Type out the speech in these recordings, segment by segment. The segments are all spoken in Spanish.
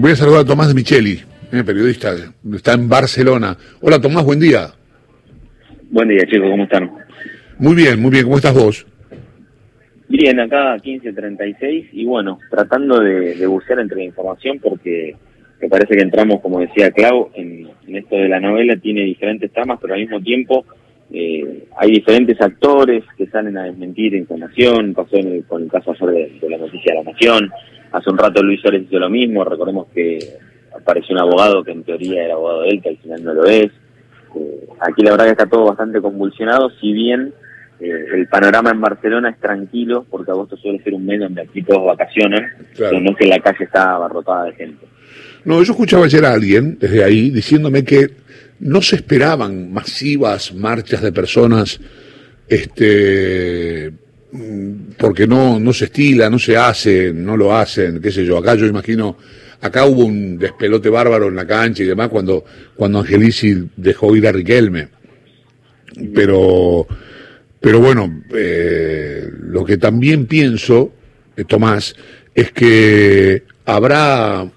Voy a saludar a Tomás de Micheli, eh, periodista, está en Barcelona. Hola Tomás, buen día. Buen día chicos, ¿cómo están? Muy bien, muy bien, ¿cómo estás vos? Bien, acá 15.36 y bueno, tratando de, de bucear entre la información porque me parece que entramos, como decía Clau, en, esto de la novela, tiene diferentes tramas, pero al mismo tiempo eh, hay diferentes actores que salen a desmentir información, pasó con el caso ayer de, la noticia de la Nación, hace un rato Luis Suárez hizo lo mismo, recordemos que apareció un abogado que en teoría era abogado de él, que al final no lo es. Eh, aquí la verdad que está todo bastante convulsionado, si bien eh, el panorama en Barcelona es tranquilo, porque agosto suele ser un mes donde aquí todos vacacionan, pero no es que la calle está abarrotada de gente. No, yo escuchaba ayer a alguien desde ahí diciéndome que no se esperaban masivas marchas de personas, este, porque no, no se estila, no se hace, no lo hacen, qué sé yo. Acá yo imagino, acá hubo un despelote bárbaro en la cancha y demás cuando, cuando Angelici dejó ir a Riquelme. Pero, pero bueno, eh, lo que también pienso, eh, Tomás, es que habrá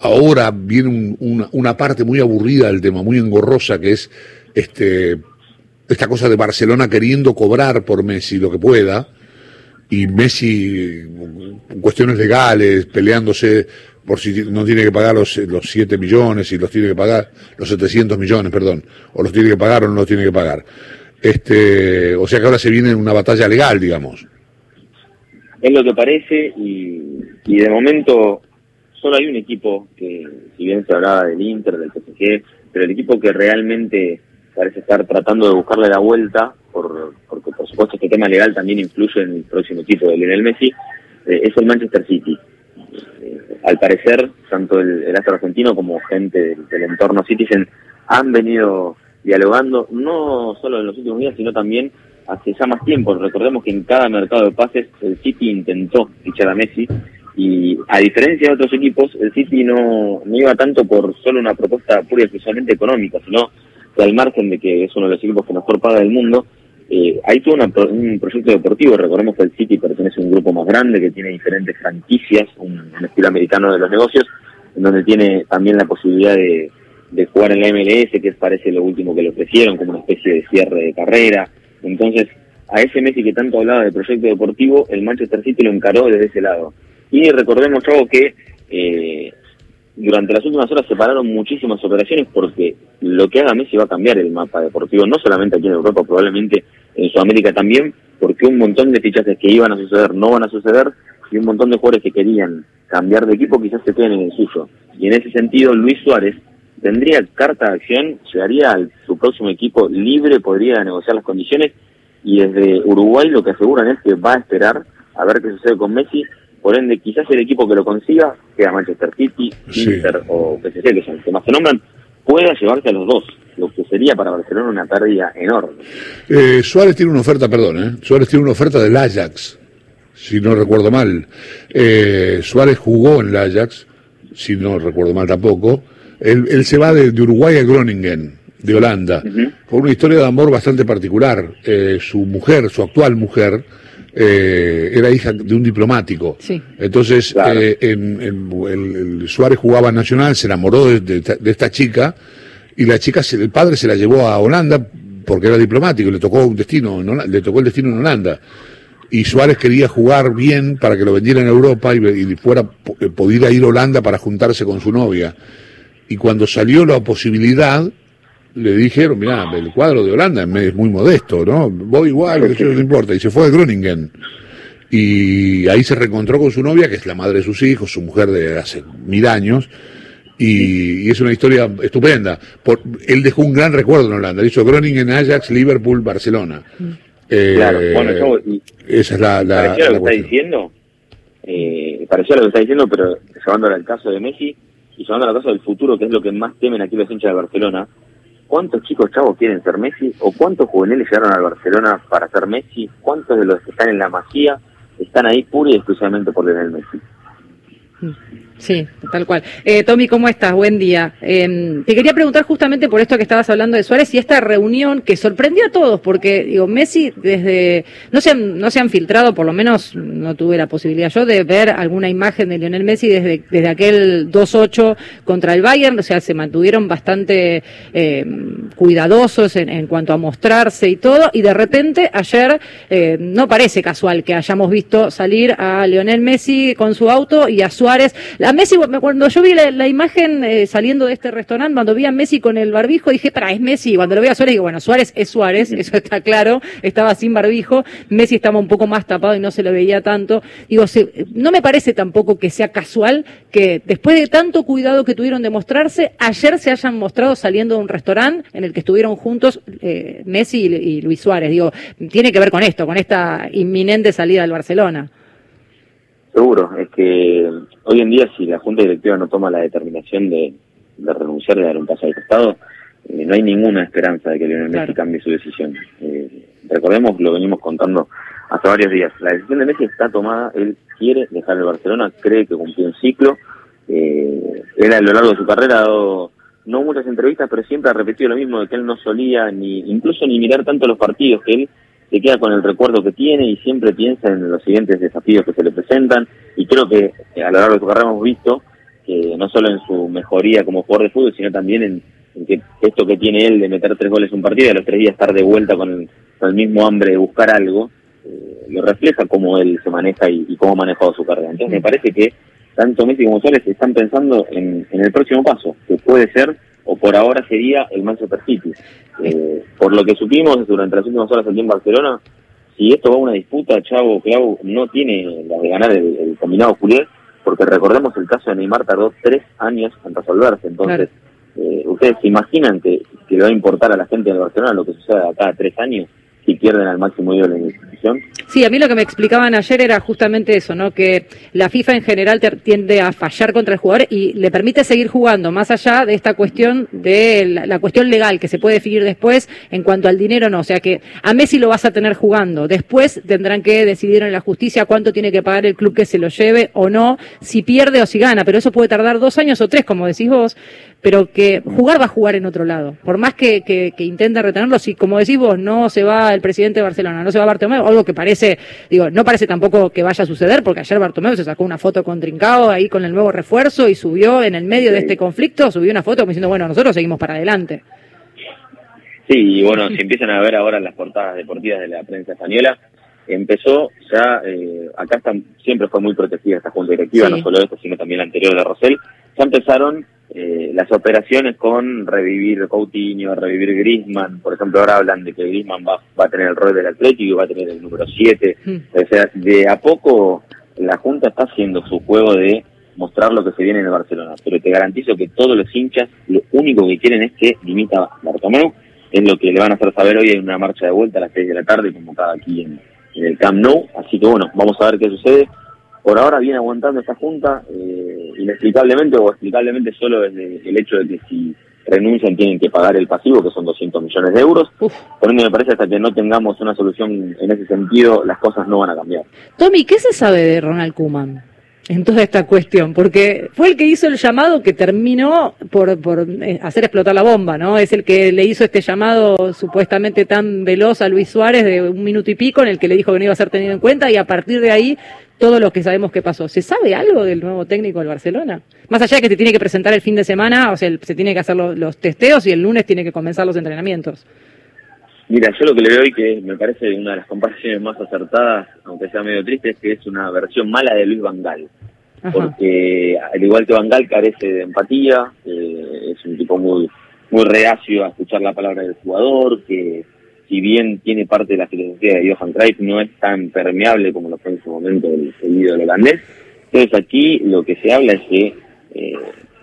ahora viene una, parte muy aburrida del tema, muy engorrosa, que es este, esta cosa de Barcelona queriendo cobrar por Messi lo que pueda, y Messi, cuestiones legales, peleándose por si no tiene que pagar los, los 7 millones, y los tiene que pagar, los 700 millones, perdón, o los tiene que pagar o no los tiene que pagar. Este, o sea que ahora se viene una batalla legal, digamos. Es lo que parece y, y de momento solo hay un equipo que, si bien se hablaba del Inter, del PSG, pero el equipo que realmente parece estar tratando de buscarle la vuelta, por, porque por supuesto este tema legal también influye en el próximo equipo de Lionel Messi, eh, es el Manchester City. Eh, al parecer, tanto el, astro argentino como gente del, entorno Citizen han venido dialogando, no solo en los últimos días, sino también hace ya más tiempo. Recordemos que en cada mercado de pases el City intentó fichar a Messi y a diferencia de otros equipos, el City no, no iba tanto por solo una propuesta pura y exclusivamente económica, sino al margen de que es uno de los equipos que mejor paga del mundo, eh, hay todo un proyecto deportivo. Recordemos que el City pertenece a un grupo más grande que tiene diferentes franquicias, un, estilo americano de los negocios, en donde tiene también la posibilidad de, jugar en la MLS, que parece lo último que le ofrecieron, como una especie de cierre de carrera. Entonces, a ese Messi que tanto hablaba de proyecto deportivo, el Manchester City lo encaró desde ese lado. Y recordemos, algo que eh, durante las últimas horas se pararon muchísimas operaciones porque lo que haga Messi va a cambiar el mapa deportivo, no solamente aquí en Europa, probablemente en Sudamérica también, porque un montón de fichajes que iban a suceder no van a suceder y un montón de jugadores que querían cambiar de equipo quizás se queden en el suyo. Y en ese sentido, Luis Suárez tendría carta de acción, llegaría a su próximo equipo libre, podría negociar las condiciones y desde Uruguay lo que aseguran es que va a esperar a ver qué sucede con Messi por ende, quizás el equipo que lo consiga, sea Manchester City, Inter o PSG, que son los que más se nombran, pueda llevarse a los dos, lo que sería para Barcelona una pérdida enorme. Eh, Suárez tiene una oferta, perdón, ¿eh? Suárez tiene una oferta del Ajax, si no recuerdo mal. Eh, Suárez jugó en el Ajax, si no recuerdo mal tampoco. Él, se va de, Uruguay a Groningen, de Holanda, con una historia de amor bastante particular. Eh, su mujer, su actual mujer, eh, era hija de un diplomático. Entonces, eh, en, el, Suárez jugaba Nacional, se enamoró de, esta chica y la chica, el padre se la llevó a Holanda porque era diplomático, le tocó un destino, le tocó el destino en Holanda. Y Suárez quería jugar bien para que lo vendiera en Europa y, y fuera, eh, pudiera ir a Holanda para juntarse con su novia. Y cuando salió la posibilidad, le dijeron, mira, el cuadro de Holanda es muy modesto, ¿no? Voy igual, eso no importa. Y se fue a Groningen. Y ahí se reencontró con su novia, que es la madre de sus hijos, su mujer de hace mil años. Y, es una historia estupenda. Por, él dejó un gran recuerdo en Holanda. Hizo Groningen, Ajax, Liverpool, Barcelona. Eh, claro, bueno, esa es la, la, parecía lo que está diciendo, eh, parecía lo que está diciendo, pero llevándolo al caso de Messi y llevándolo al caso del futuro, que es lo que más temen aquí los hinchas de Barcelona, ¿Cuántos chicos chavos quieren ser Messi? ¿O cuántos juveniles llegaron al Barcelona para ser Messi? ¿Cuántos de los que están en la Masía están ahí pura y exclusivamente por Lionel Messi? Sí, tal cual. Eh, Tommy, ¿cómo estás? Buen día. Em, te quería preguntar justamente por esto que estabas hablando de Suárez y esta reunión que sorprendió a todos, porque digo, Messi desde no se han, no se han filtrado, por lo menos no tuve la posibilidad yo de ver alguna imagen de Lionel Messi desde, desde aquel 2-8 contra el Bayern, o sea, se mantuvieron bastante em, cuidadosos en, en, cuanto a mostrarse y todo, y de repente ayer eh, no parece casual que hayamos visto salir a Lionel Messi con su auto y a Suárez. A Messi, cuando yo vi la, imagen eh, saliendo de este restaurante, cuando vi a Messi con el barbijo, dije, para, es Messi. Cuando lo vi a Suárez, digo, bueno, Suárez es Suárez, eso está claro, estaba sin barbijo, Messi estaba un poco más tapado y no se lo veía tanto. Digo, no me parece tampoco que sea casual que después de tanto cuidado que tuvieron de mostrarse, ayer se hayan mostrado saliendo de un restaurante en el que estuvieron juntos eh, Messi y, y Luis Suárez. Digo, tiene que ver con esto, con esta inminente salida del Barcelona. Seguro, es que hoy en día si la Junta Directiva no toma la determinación de, renunciar y dar un paso al costado, eh, no hay ninguna esperanza de que Lionel Messi cambie su decisión. Eh, recordemos, lo venimos contando hace varios días, la decisión de Messi está tomada, él quiere dejar el Barcelona, cree que cumplió un ciclo, eh, él a lo largo de su carrera ha dado no muchas entrevistas, pero siempre ha repetido lo mismo de que él no solía ni incluso ni mirar tanto los partidos, que él se queda con el recuerdo que tiene y siempre piensa en los siguientes desafíos que se le presentan. Y creo que a lo largo de su carrera hemos visto que no solo en su mejoría como jugador de fútbol, sino también en, que esto que tiene él de meter tres goles en un partido y a los tres días estar de vuelta con el, mismo hambre de buscar algo, eh, lo refleja cómo él se maneja y, cómo ha manejado su carrera. Entonces me parece que tanto Messi como Suárez están pensando en, en el próximo paso, que puede ser o por ahora sería el Manchester City. Eh, por lo que supimos durante las últimas horas aquí en Barcelona, si esto va a una disputa, Chavo Clau no tiene la de ganar el, combinado Julián, porque recordemos el caso de Neymar tardó tres años en resolverse. Entonces, eh, ¿ustedes se imaginan que, que le va a importar a la gente de Barcelona lo que suceda cada tres años? si pierden al máximo ídolo de la Sí, a mí lo que me explicaban ayer era justamente eso, ¿no? Que la FIFA en general tiende a fallar contra el jugador y le permite seguir jugando, más allá de esta cuestión de la, cuestión legal que se puede definir después en cuanto al dinero, no. O sea que a Messi lo vas a tener jugando. Después tendrán que decidir en la justicia cuánto tiene que pagar el club que se lo lleve o no, si pierde o si gana, pero eso puede tardar dos años o tres, como decís vos pero que jugar va a jugar en otro lado. Por más que, que, que intente retenerlo, si como decís vos, no se va el presidente de Barcelona, no se va Bartomeu, algo que parece, digo, no parece tampoco que vaya a suceder, porque ayer Bartomeu se sacó una foto con Trincao ahí con el nuevo refuerzo y subió en el medio de este conflicto, subió una foto diciendo, bueno, nosotros seguimos para adelante. Sí, y bueno, si empiezan a ver ahora las portadas deportivas de la prensa española, empezó ya, eh, acá están, siempre fue muy protegida esta junta directiva, no solo esto, sino también la anterior de Rosell, ya empezaron eh, las operaciones con revivir Coutinho, revivir Grisman, por ejemplo ahora hablan de que Grisman va, va a tener el rol del Atlético y va a tener el número 7, hmm. o sea, de a poco la Junta está haciendo su juego de mostrar lo que se viene en el Barcelona, pero te garantizo que todos los hinchas lo único que quieren es que limita Bartomeu, es lo que le van a hacer saber hoy en una marcha de vuelta a las 6 de la tarde, como cada aquí en, en el Camp Nou, así que bueno, vamos a ver qué sucede. Por ahora viene aguantando esta junta, eh, inexplicablemente o explicablemente solo desde el hecho de que si renuncian tienen que pagar el pasivo, que son 200 millones de euros. Por ende, me parece hasta que no tengamos una solución en ese sentido, las cosas no van a cambiar. Tommy, ¿qué se sabe de Ronald Kuman? En toda esta cuestión, porque fue el que hizo el llamado que terminó por, por eh, hacer explotar la bomba, ¿no? Es el que le hizo este llamado supuestamente tan veloz a Luis Suárez de un minuto y pico en el que le dijo que no iba a ser tenido en cuenta y a partir de ahí todo lo que sabemos que pasó. ¿Se sabe algo del nuevo técnico del Barcelona? Más allá de que se tiene que presentar el fin de semana, o sea, se tiene que hacer los, testeos y el lunes tiene que comenzar los entrenamientos. Mira, yo lo que le veo hoy que me parece una de las comparaciones más acertadas, aunque sea medio triste, es que es una versión mala de Luis Vangal. Porque al igual que Vangal carece de empatía, eh, es un tipo muy muy reacio a escuchar la palabra del jugador, que si bien tiene parte de la filosofía de Johan Cruyff, no es tan permeable como lo fue en su momento el, el holandés. Entonces aquí lo que se habla es que eh,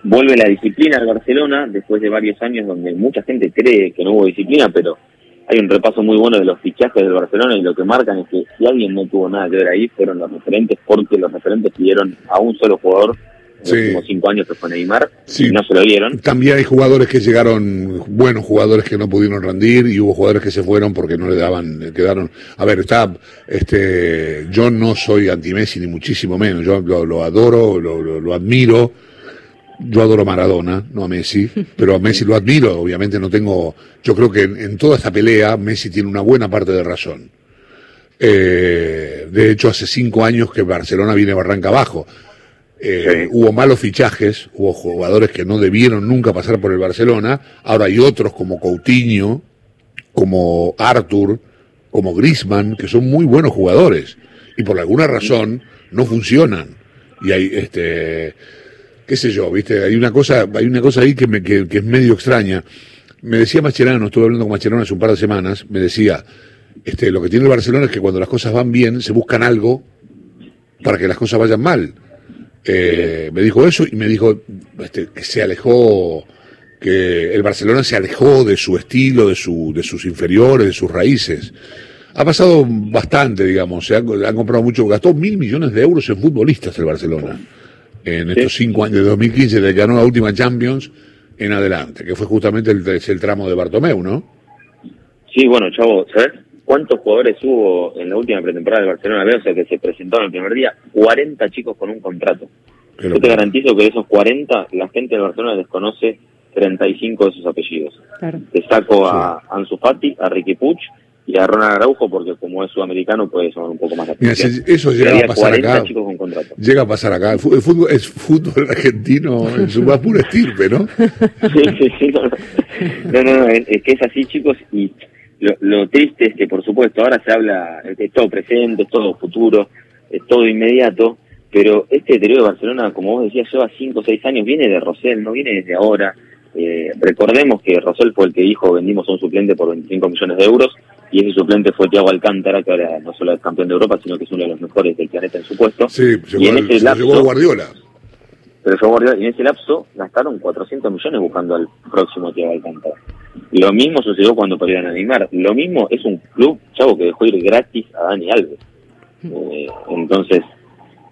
vuelve la disciplina al Barcelona después de varios años donde mucha gente cree que no hubo disciplina, pero hay un repaso muy bueno de los fichajes del Barcelona y lo que marcan es que si alguien no tuvo nada que ver ahí fueron los referentes porque los referentes pidieron a un solo jugador los últimos cinco años que fue Neymar, Sí. y no se lo dieron. También hay jugadores que llegaron, buenos jugadores que no pudieron rendir y hubo jugadores que se fueron porque no le daban, quedaron. A ver, está, este, yo no soy anti-Messi ni muchísimo menos, yo lo, lo adoro, lo, lo- lo admiro. Yo adoro a Maradona, no a Messi, pero a Messi lo admiro, obviamente no tengo, yo creo que en, en toda esta pelea Messi tiene una buena parte de razón. Eh, de hecho, hace cinco años que Barcelona viene barranca abajo. Eh, Sí. Hubo malos fichajes, hubo jugadores que no debieron nunca pasar por el Barcelona. Ahora hay otros como Coutinho, como Arthur, como Grisman, que son muy buenos jugadores y por alguna razón no funcionan. Y hay, este, qué sé yo, viste, hay una cosa, hay una cosa ahí que, me, que, es medio extraña. Me decía Mascherano, estuve hablando con Mascherano hace un par de semanas, me decía, este, lo que tiene el Barcelona es que cuando las cosas van bien, se buscan algo para que las cosas vayan mal. Eh, me dijo eso y me dijo este, que se alejó, que el Barcelona se alejó de su estilo, de, su, de sus inferiores, de sus raíces. Ha pasado bastante, digamos, se han, han comprado mucho, gastó mil millones de euros en futbolistas el Barcelona en estos cinco años, de 2015, desde que ganó la última Champions en adelante, que fue justamente el, es el tramo de Bartomeu, ¿no? Sí, bueno, Chavo, ¿sabes cuántos jugadores hubo en la última pretemporada del Barcelona B? O sea, que se presentaron el primer día, 40 chicos con un contrato. Qué Yo te garantizo que de esos 40, la gente del Barcelona desconoce 35 de sus apellidos. Claro. Te saco a Ansu Fati, a Ricky Puch y a Ronald Araujo, porque como es sudamericano puede sonar un poco más Mira, eso llegaba a pasar 40 acá. con. Llega a pasar acá. El fútbol, es fútbol argentino en su más pura estirpe, ¿no? Sí, sí, sí, no, no, no, no, es, es que es así, chicos, y lo, lo triste es que, por supuesto, ahora se habla, es todo presente, es todo futuro, es todo inmediato, pero este deterioro de Barcelona, como vos decías, lleva 5 o 6 años, viene de Rosell, no viene desde ahora. Eh, recordemos que Rosell fue el que dijo vendimos a un suplente por 25 millones de euros y ese suplente fue Thiago Alcántara, que ahora no solo es campeón de Europa, sino que es uno de los mejores del planeta en su puesto. Sí, y llegó, en ese lapso, Guardiola. pero Guardiola- y en ese lapso gastaron 400 millones buscando al próximo Thiago Alcántara. Lo mismo sucedió cuando perdieron a Neymar. Lo mismo es un club, chavo, que dejó ir gratis a Dani Alves. Eh, entonces,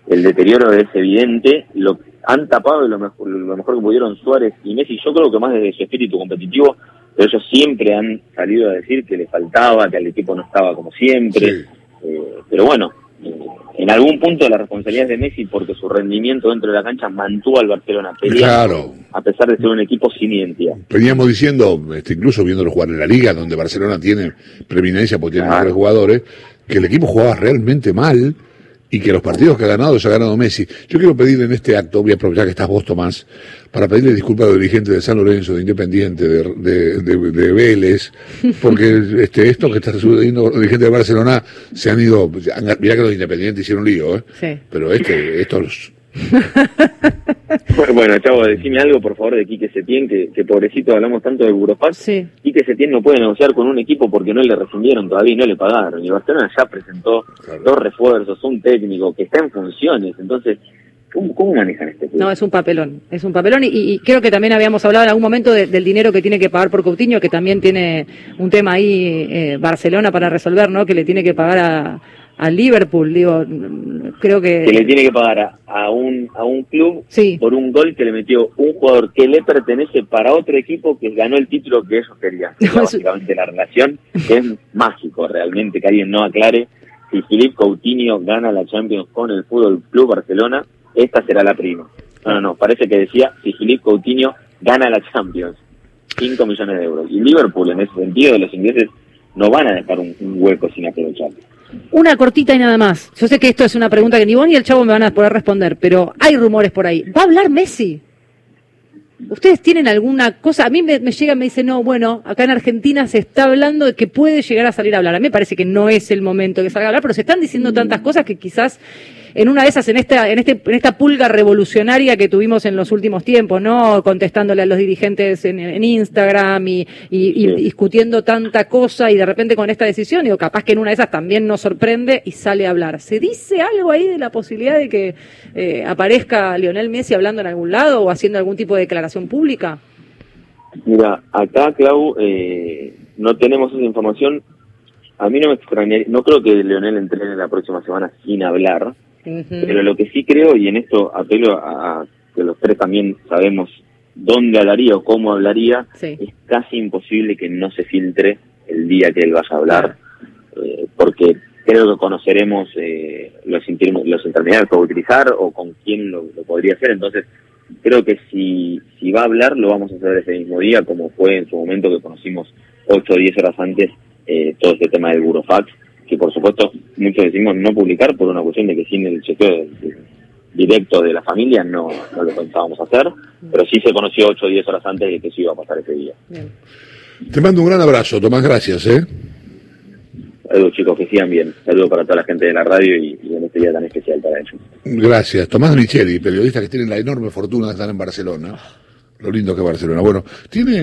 el deterioro es evidente. Lo han tapado lo mejor, lo mejor que pudieron Suárez y Messi. Yo creo que más desde su espíritu competitivo, pero ellos siempre han salido a decir que le faltaba, que el equipo no estaba como siempre. Sí. Eh, pero bueno, eh, en algún punto la responsabilidad es de Messi porque su rendimiento dentro de la cancha mantuvo al Barcelona peleando, Claro. a pesar de ser un equipo sin identidad. Veníamos diciendo, este, incluso viéndolo jugar en la liga, donde Barcelona tiene preeminencia porque tiene Claro. mejores jugadores, que el equipo jugaba realmente mal y que los partidos que ha ganado los ha ganado Messi. Yo quiero pedir en este acto, voy a aprovechar que estás vos, Tomás, para pedirle disculpas a los dirigentes de San Lorenzo, de Independiente, de, de, de- de Vélez, porque este, esto que está sucediendo los dirigentes de Barcelona se han ido, mirá que los Independientes hicieron lío, ¿eh? Sí. pero este, estos Bueno, Chavo, decime algo, por favor, de Quique Setién, que, que pobrecito hablamos tanto del Burofax. Sí. Quique Setién no puede negociar con un equipo porque no le rescindieron todavía y no le pagaron. Y Barcelona ya presentó Claro. dos refuerzos, un técnico que está en funciones. Entonces, ¿cómo, cómo manejan este club? No, es un papelón, es un papelón y, y creo que también habíamos hablado en algún momento de- del dinero que tiene que pagar por Coutinho, que también tiene un tema ahí eh, Barcelona para resolver, ¿no? Que le tiene que pagar a, a Liverpool, digo, creo que... que le tiene que pagar a, a un a un club Sí. por un gol que le metió un jugador que le pertenece para otro equipo que ganó el título que ellos querían. No, básicamente la relación es mágico realmente que alguien no aclare si Philippe Coutinho gana la Champions con el Fútbol Club Barcelona, esta será la prima. No, no, no, parece que decía si Philippe Coutinho gana la Champions, 5 millones de euros. Y Liverpool en ese sentido, los ingleses no van a dejar un, un hueco sin aprovechar. Una cortita y nada más. Yo sé que esto es una pregunta que ni vos ni el chavo me van a poder responder, pero hay rumores por ahí. ¿Va a hablar Messi? ¿Ustedes tienen alguna cosa? A mí me, llega y me dicen, no, bueno, acá en Argentina se está hablando de que puede llegar a salir a hablar. A mí me parece que no es el momento que salga a hablar, pero se están diciendo tantas cosas que quizás en una de esas, en esta, en este, en esta pulga revolucionaria que tuvimos en los últimos tiempos, ¿no? Contestándole a los dirigentes en, en Instagram y, y- discutiendo tanta cosa y de repente con esta decisión, digo, capaz que en una de esas también nos sorprende y sale a hablar. ¿Se dice algo ahí de la posibilidad de que eh, aparezca Lionel Messi hablando en algún lado o haciendo algún tipo de declaración pública? Mira, acá, Clau, eh, no tenemos esa información. A mí no me extrañaría, no creo que Leonel entrene la próxima semana sin hablar, Pero lo que sí creo, y en esto apelo a, que los tres también sabemos dónde hablaría o cómo hablaría, Sí. es casi imposible que no se filtre el día que él vaya a hablar, eh, porque creo que conoceremos eh, los, los intermediarios que va a utilizar o con quién lo, lo podría hacer, entonces creo que si, si va a hablar lo vamos a hacer ese mismo día, como fue en su momento que conocimos 8 o 10 horas antes eh, todo este tema del burofax, que por supuesto muchos decimos no publicar por una cuestión de que sin el chequeo directo de la familia no, no lo pensábamos hacer, pero sí se conoció 8 o 10 horas antes de que eso iba a pasar ese día. Bien. Te mando un gran abrazo, Tomás, gracias, ¿eh? Saludos chicos, que sigan bien. Saludos para toda la gente de la radio y, y en este día tan especial para ellos. Gracias. Tomás Micheli, periodista que tiene la enorme fortuna de estar en Barcelona. Lo lindo que es Barcelona. Bueno, tiene